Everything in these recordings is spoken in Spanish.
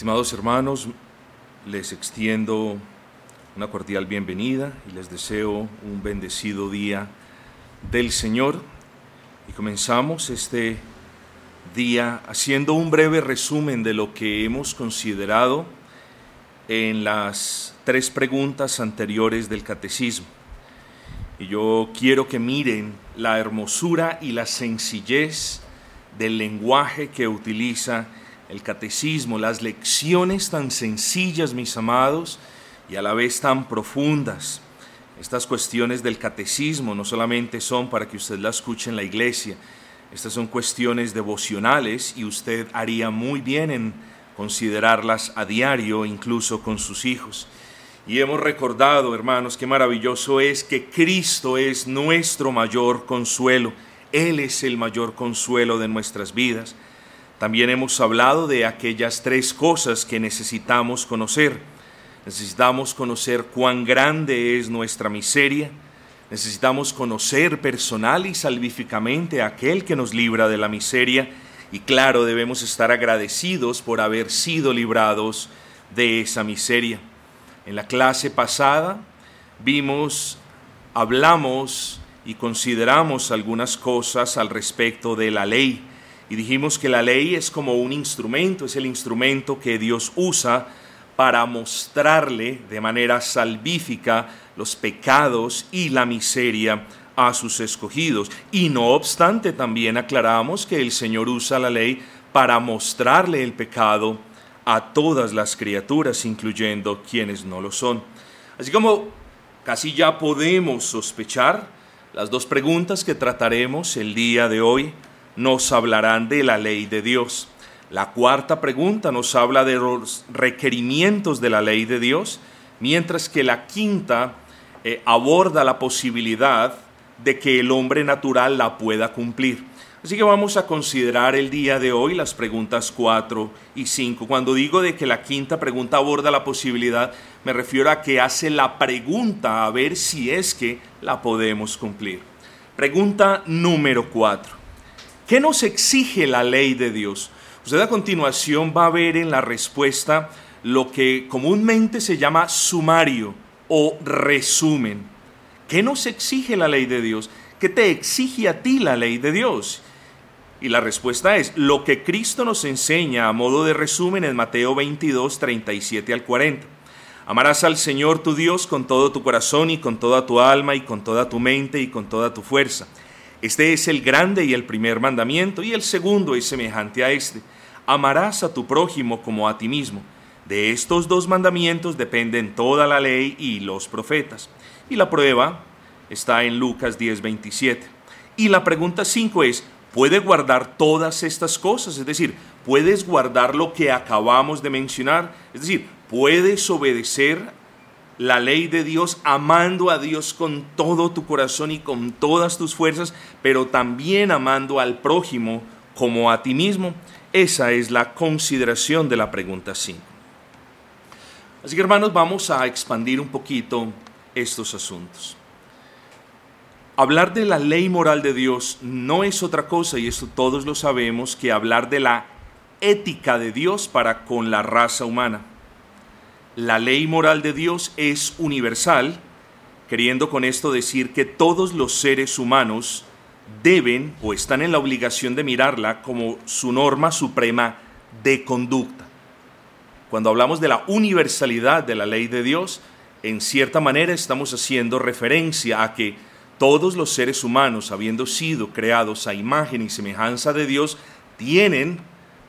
Estimados hermanos, les extiendo una cordial bienvenida y les deseo un bendecido día del Señor. Y comenzamos este día haciendo un breve resumen de lo que hemos considerado en las tres preguntas anteriores del catecismo. Y yo quiero que miren la hermosura y la sencillez del lenguaje que utiliza el catecismo, las lecciones tan sencillas, mis amados, y a la vez tan profundas. Estas cuestiones del catecismo no solamente son para que usted las escuche en la iglesia, estas son cuestiones devocionales y usted haría muy bien en considerarlas a diario, incluso con sus hijos. Y hemos recordado, hermanos, qué maravilloso es que Cristo es nuestro mayor consuelo. Él es el mayor consuelo de nuestras vidas. También hemos hablado de aquellas tres cosas que necesitamos conocer. Necesitamos conocer cuán grande es nuestra miseria. Necesitamos conocer personal y salvíficamente a aquel que nos libra de la miseria. Y claro, debemos estar agradecidos por haber sido librados de esa miseria. En la clase pasada vimos, hablamos y consideramos algunas cosas al respecto de la ley y dijimos que la ley es como un instrumento, es el instrumento que Dios usa para mostrarle de manera salvífica los pecados y la miseria a sus escogidos. Y no obstante, también aclaramos que el Señor usa la ley para mostrarle el pecado a todas las criaturas, incluyendo quienes no lo son. Así como casi ya podemos sospechar, las dos preguntas que trataremos el día de hoy nos hablarán de la ley de Dios. La cuarta pregunta nos habla de los requerimientos de la ley de Dios, mientras que la quinta eh, aborda la posibilidad de que el hombre natural la pueda cumplir. Así que vamos a considerar el día de hoy las preguntas 4 y 5. Cuando digo de que la quinta pregunta aborda la posibilidad, me refiero a que hace la pregunta a ver si es que la podemos cumplir. Pregunta número 4. ¿Qué nos exige la ley de Dios? Usted a continuación va a ver en la respuesta lo que comúnmente se llama sumario o resumen. ¿Qué nos exige la ley de Dios? ¿Qué te exige a ti la ley de Dios? Y la respuesta es lo que Cristo nos enseña a modo de resumen en Mateo 22, 37 al 40. Amarás al Señor tu Dios con todo tu corazón y con toda tu alma y con toda tu mente y con toda tu fuerza este es el grande y el primer mandamiento, y el segundo es semejante a este. Amarás a tu prójimo como a ti mismo. De estos dos mandamientos dependen toda la ley y los profetas. Y la prueba está en Lucas 10:27. Y la pregunta 5 es, ¿puede guardar todas estas cosas? Es decir, ¿puedes guardar lo que acabamos de mencionar? Es decir, ¿puedes obedecer la ley de Dios amando a Dios con todo tu corazón y con todas tus fuerzas, pero también amando al prójimo como a ti mismo? Esa es la consideración de la pregunta 5. Así que hermanos, vamos a expandir un poquito estos asuntos. Hablar de la ley moral de Dios no es otra cosa, y esto todos lo sabemos, que hablar de la ética de Dios para con la raza humana la ley moral de Dios es universal, queriendo con esto decir que todos los seres humanos deben o están en la obligación de mirarla como su norma suprema de conducta. Cuando hablamos de la universalidad de la ley de Dios, en cierta manera estamos haciendo referencia a que todos los seres humanos, habiendo sido creados a imagen y semejanza de Dios, tienen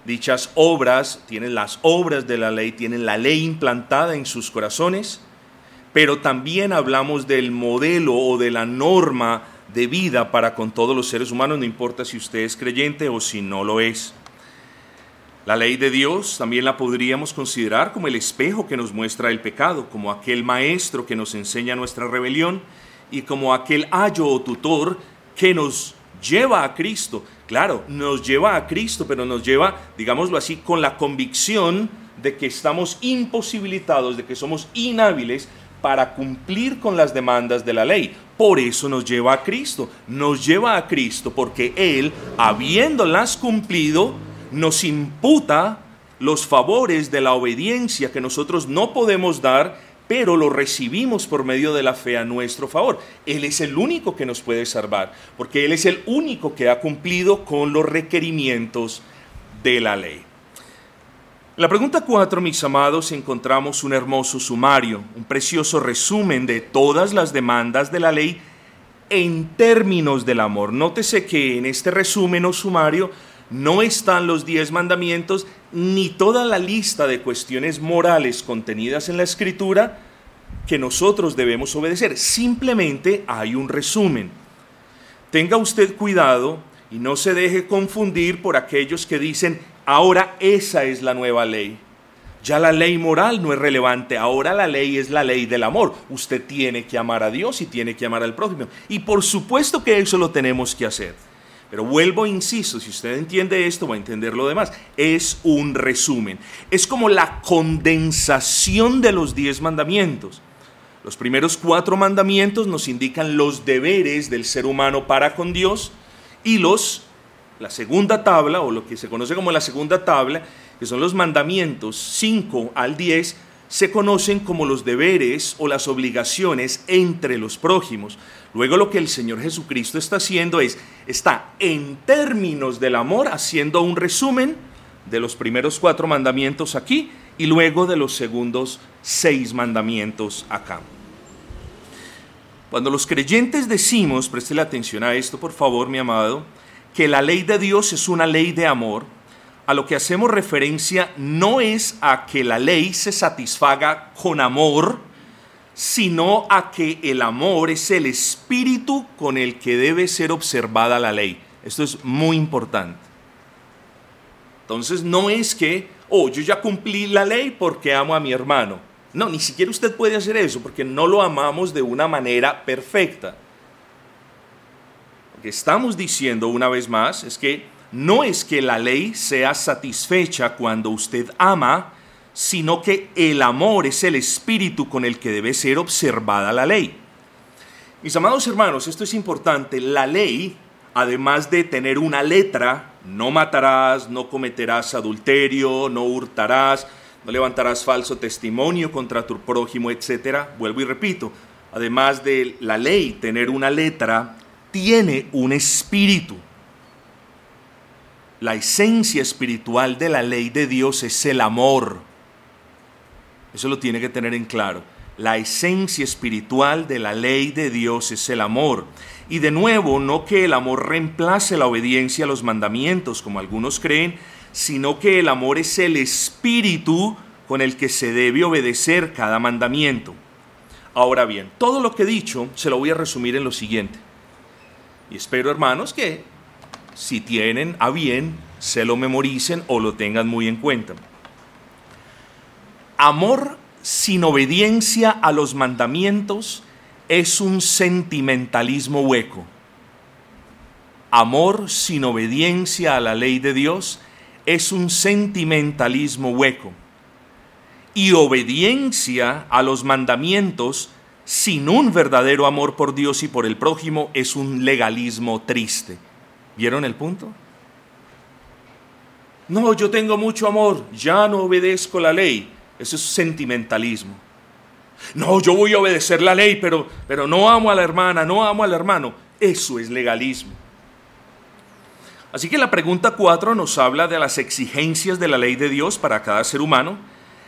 dichas obras, tienen las obras de la ley, tienen la ley implantada en sus corazones, pero también hablamos del modelo o de la norma de vida para con todos los seres humanos, no importa si usted es creyente o si no lo es. La ley de Dios también la podríamos considerar como el espejo que nos muestra el pecado, como aquel maestro que nos enseña nuestra rebelión y como aquel ayo o tutor que nos lleva a Cristo. Claro, nos lleva a Cristo, pero nos lleva, digámoslo así, con la convicción de que estamos imposibilitados, de que somos inhábiles para cumplir con las demandas de la ley. Por eso nos lleva a Cristo. Nos lleva a Cristo porque Él, habiéndolas cumplido, nos imputa los favores de la obediencia que nosotros no podemos dar, pero lo recibimos por medio de la fe a nuestro favor. Él es el único que nos puede salvar, porque Él es el único que ha cumplido con los requerimientos de la ley. La pregunta 4, mis amados, encontramos un hermoso sumario, un precioso resumen de todas las demandas de la ley en términos del amor. Nótese que en este resumen o sumario no están los diez mandamientos ni toda la lista de cuestiones morales contenidas en la escritura que nosotros debemos obedecer. Simplemente hay un resumen. Tenga usted cuidado y no se deje confundir por aquellos que dicen, ahora esa es la nueva ley. Ya la ley moral no es relevante, ahora la ley es la ley del amor. Usted tiene que amar a Dios y tiene que amar al prójimo. Y por supuesto que eso lo tenemos que hacer. Pero vuelvo, e insisto, si usted entiende esto, va a entender lo demás. Es un resumen. Es como la condensación de los diez mandamientos. Los primeros cuatro mandamientos nos indican los deberes del ser humano para con Dios y los, la segunda tabla, o lo que se conoce como la segunda tabla, que son los mandamientos 5 al 10, se conocen como los deberes o las obligaciones entre los prójimos. Luego lo que el Señor Jesucristo está haciendo es, está en términos del amor haciendo un resumen de los primeros cuatro mandamientos aquí y luego de los segundos seis mandamientos acá. Cuando los creyentes decimos, préstele atención a esto por favor mi amado, que la ley de Dios es una ley de amor, a lo que hacemos referencia no es a que la ley se satisfaga con amor, sino a que el amor es el espíritu con el que debe ser observada la ley. Esto es muy importante. Entonces no es que, oh, yo ya cumplí la ley porque amo a mi hermano. No, ni siquiera usted puede hacer eso porque no lo amamos de una manera perfecta. Lo que estamos diciendo una vez más es que no es que la ley sea satisfecha cuando usted ama, sino que el amor es el espíritu con el que debe ser observada la ley. Mis amados hermanos, esto es importante. La ley, además de tener una letra, no matarás, no cometerás adulterio, no hurtarás, no levantarás falso testimonio contra tu prójimo, etc. Vuelvo y repito, además de la ley tener una letra, tiene un espíritu. La esencia espiritual de la ley de Dios es el amor. Eso lo tiene que tener en claro. La esencia espiritual de la ley de Dios es el amor. Y de nuevo, no que el amor reemplace la obediencia a los mandamientos, como algunos creen, sino que el amor es el espíritu con el que se debe obedecer cada mandamiento. Ahora bien, todo lo que he dicho se lo voy a resumir en lo siguiente. Y espero, hermanos, que si tienen a bien, se lo memoricen o lo tengan muy en cuenta. Amor sin obediencia a los mandamientos es un sentimentalismo hueco. Amor sin obediencia a la ley de Dios es un sentimentalismo hueco. Y obediencia a los mandamientos sin un verdadero amor por Dios y por el prójimo es un legalismo triste. ¿Vieron el punto? No, yo tengo mucho amor, ya no obedezco la ley. Eso es sentimentalismo. No, yo voy a obedecer la ley, pero, pero no amo a la hermana, no amo al hermano. Eso es legalismo. Así que la pregunta 4 nos habla de las exigencias de la ley de Dios para cada ser humano.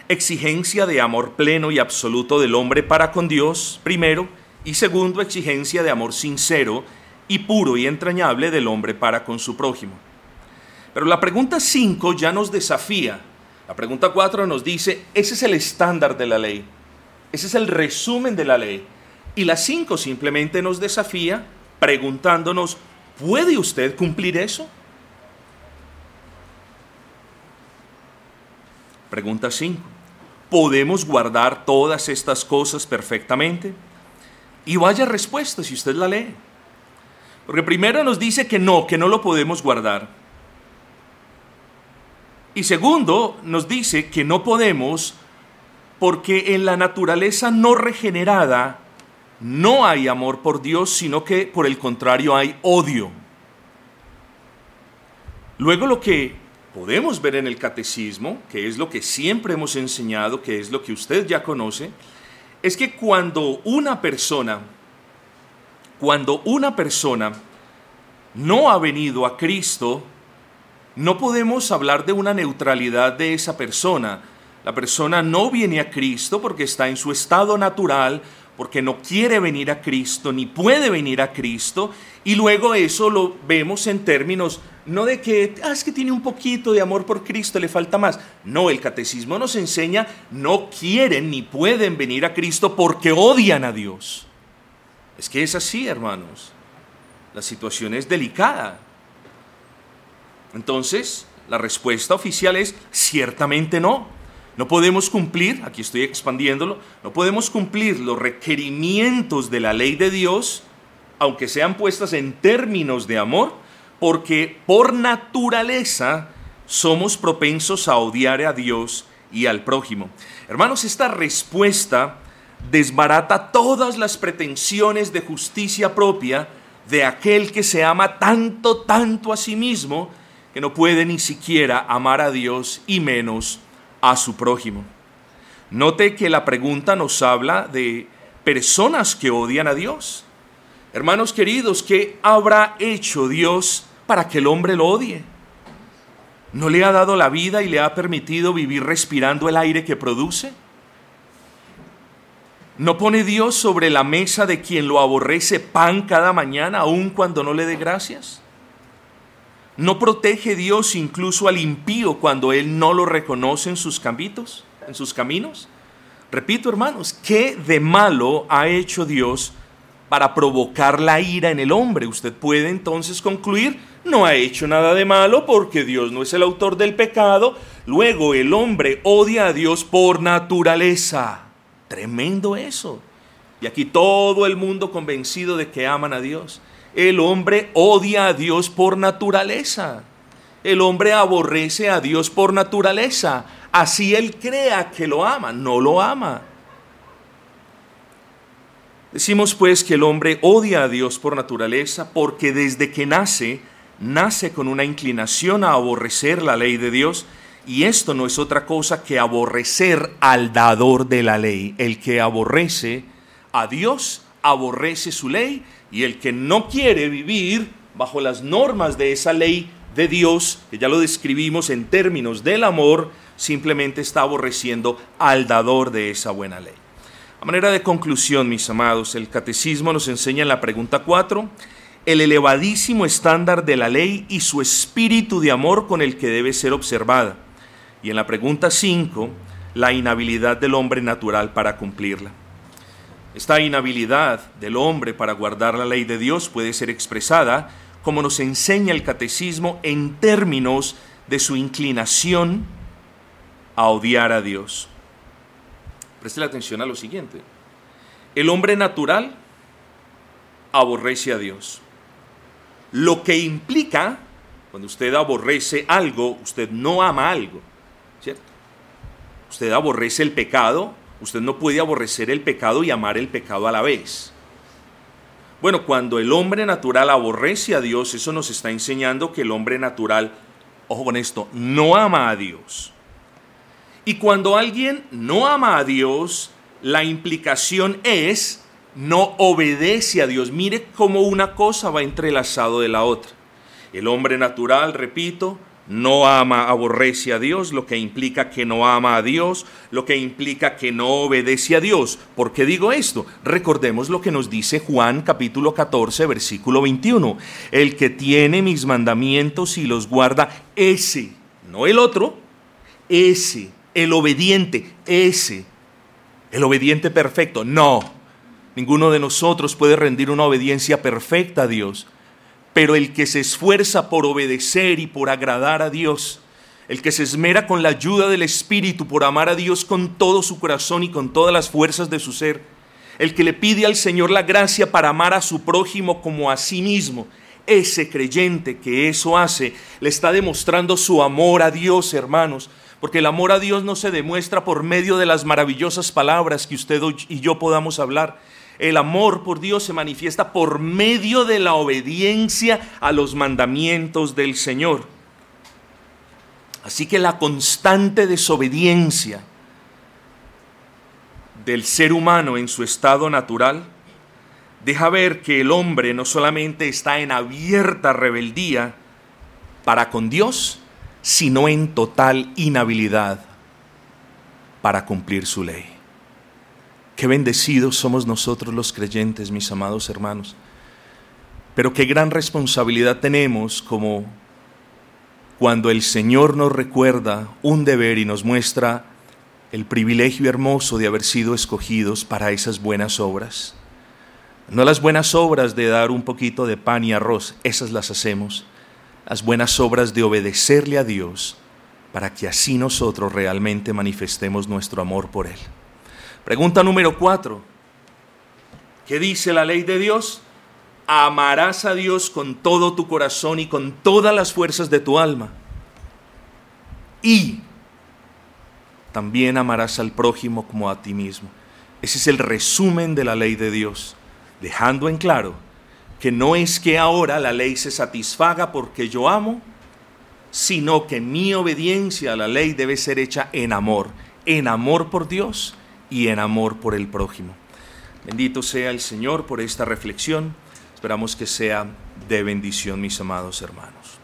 Exigencia de amor pleno y absoluto del hombre para con Dios, primero, y segundo, exigencia de amor sincero y puro y entrañable del hombre para con su prójimo. Pero la pregunta 5 ya nos desafía. La pregunta 4 nos dice, ese es el estándar de la ley, ese es el resumen de la ley. Y la 5 simplemente nos desafía preguntándonos, ¿puede usted cumplir eso? Pregunta 5. ¿Podemos guardar todas estas cosas perfectamente? Y vaya respuesta si usted la lee. Porque primero nos dice que no, que no lo podemos guardar. Y segundo, nos dice que no podemos porque en la naturaleza no regenerada no hay amor por Dios, sino que por el contrario hay odio. Luego lo que podemos ver en el catecismo, que es lo que siempre hemos enseñado, que es lo que usted ya conoce, es que cuando una persona, cuando una persona no ha venido a Cristo, no podemos hablar de una neutralidad de esa persona. La persona no viene a Cristo porque está en su estado natural, porque no quiere venir a Cristo, ni puede venir a Cristo, y luego eso lo vemos en términos no de que, ah, es que tiene un poquito de amor por Cristo, le falta más. No, el catecismo nos enseña, no quieren ni pueden venir a Cristo porque odian a Dios. Es que es así, hermanos. La situación es delicada. Entonces, la respuesta oficial es ciertamente no. No podemos cumplir, aquí estoy expandiéndolo, no podemos cumplir los requerimientos de la ley de Dios, aunque sean puestas en términos de amor, porque por naturaleza somos propensos a odiar a Dios y al prójimo. Hermanos, esta respuesta desbarata todas las pretensiones de justicia propia de aquel que se ama tanto, tanto a sí mismo, que no puede ni siquiera amar a Dios y menos a su prójimo. Note que la pregunta nos habla de personas que odian a Dios. Hermanos queridos, ¿qué habrá hecho Dios para que el hombre lo odie? ¿No le ha dado la vida y le ha permitido vivir respirando el aire que produce? ¿No pone Dios sobre la mesa de quien lo aborrece pan cada mañana, aun cuando no le dé gracias? ¿No protege Dios incluso al impío cuando él no lo reconoce en sus caminos? En sus caminos? Repito, hermanos, ¿qué de malo ha hecho Dios para provocar la ira en el hombre? Usted puede entonces concluir, no ha hecho nada de malo porque Dios no es el autor del pecado. Luego el hombre odia a Dios por naturaleza. Tremendo eso. Y aquí todo el mundo convencido de que aman a Dios. El hombre odia a Dios por naturaleza. El hombre aborrece a Dios por naturaleza. Así él crea que lo ama, no lo ama. Decimos pues que el hombre odia a Dios por naturaleza porque desde que nace, nace con una inclinación a aborrecer la ley de Dios y esto no es otra cosa que aborrecer al dador de la ley. El que aborrece a Dios, aborrece su ley y el que no quiere vivir bajo las normas de esa ley de Dios, que ya lo describimos en términos del amor, simplemente está aborreciendo al dador de esa buena ley. A manera de conclusión, mis amados, el catecismo nos enseña en la pregunta 4 el elevadísimo estándar de la ley y su espíritu de amor con el que debe ser observada. Y en la pregunta 5, la inhabilidad del hombre natural para cumplirla. Esta inhabilidad del hombre para guardar la ley de Dios puede ser expresada, como nos enseña el catecismo, en términos de su inclinación a odiar a Dios. Preste la atención a lo siguiente. El hombre natural aborrece a Dios. Lo que implica, cuando usted aborrece algo, usted no ama algo, ¿cierto? Usted aborrece el pecado, Usted no puede aborrecer el pecado y amar el pecado a la vez. Bueno, cuando el hombre natural aborrece a Dios, eso nos está enseñando que el hombre natural, ojo con esto, no ama a Dios. Y cuando alguien no ama a Dios, la implicación es no obedece a Dios. Mire cómo una cosa va entrelazado de la otra. El hombre natural, repito, no ama, aborrece a Dios, lo que implica que no ama a Dios, lo que implica que no obedece a Dios. ¿Por qué digo esto? Recordemos lo que nos dice Juan capítulo 14, versículo 21. El que tiene mis mandamientos y los guarda, ese, no el otro, ese, el obediente, ese, el obediente perfecto. No, ninguno de nosotros puede rendir una obediencia perfecta a Dios pero el que se esfuerza por obedecer y por agradar a Dios, el que se esmera con la ayuda del Espíritu por amar a Dios con todo su corazón y con todas las fuerzas de su ser, el que le pide al Señor la gracia para amar a su prójimo como a sí mismo, ese creyente que eso hace, le está demostrando su amor a Dios, hermanos, porque el amor a Dios no se demuestra por medio de las maravillosas palabras que usted y yo podamos hablar, el amor por Dios se manifiesta por medio de la obediencia a los mandamientos del Señor. Así que la constante desobediencia del ser humano en su estado natural deja ver que el hombre no solamente está en abierta rebeldía para con Dios, sino en total inhabilidad para cumplir su ley. Qué bendecidos somos nosotros los creyentes, mis amados hermanos. Pero qué gran responsabilidad tenemos como cuando el Señor nos recuerda un deber y nos muestra el privilegio hermoso de haber sido escogidos para esas buenas obras. No las buenas obras de dar un poquito de pan y arroz, esas las hacemos. Las buenas obras de obedecerle a Dios para que así nosotros realmente manifestemos nuestro amor por Él. Pregunta número cuatro. ¿Qué dice la ley de Dios? Amarás a Dios con todo tu corazón y con todas las fuerzas de tu alma. Y también amarás al prójimo como a ti mismo. Ese es el resumen de la ley de Dios, dejando en claro que no es que ahora la ley se satisfaga porque yo amo, sino que mi obediencia a la ley debe ser hecha en amor, en amor por Dios y en amor por el prójimo. Bendito sea el Señor por esta reflexión. Esperamos que sea de bendición, mis amados hermanos.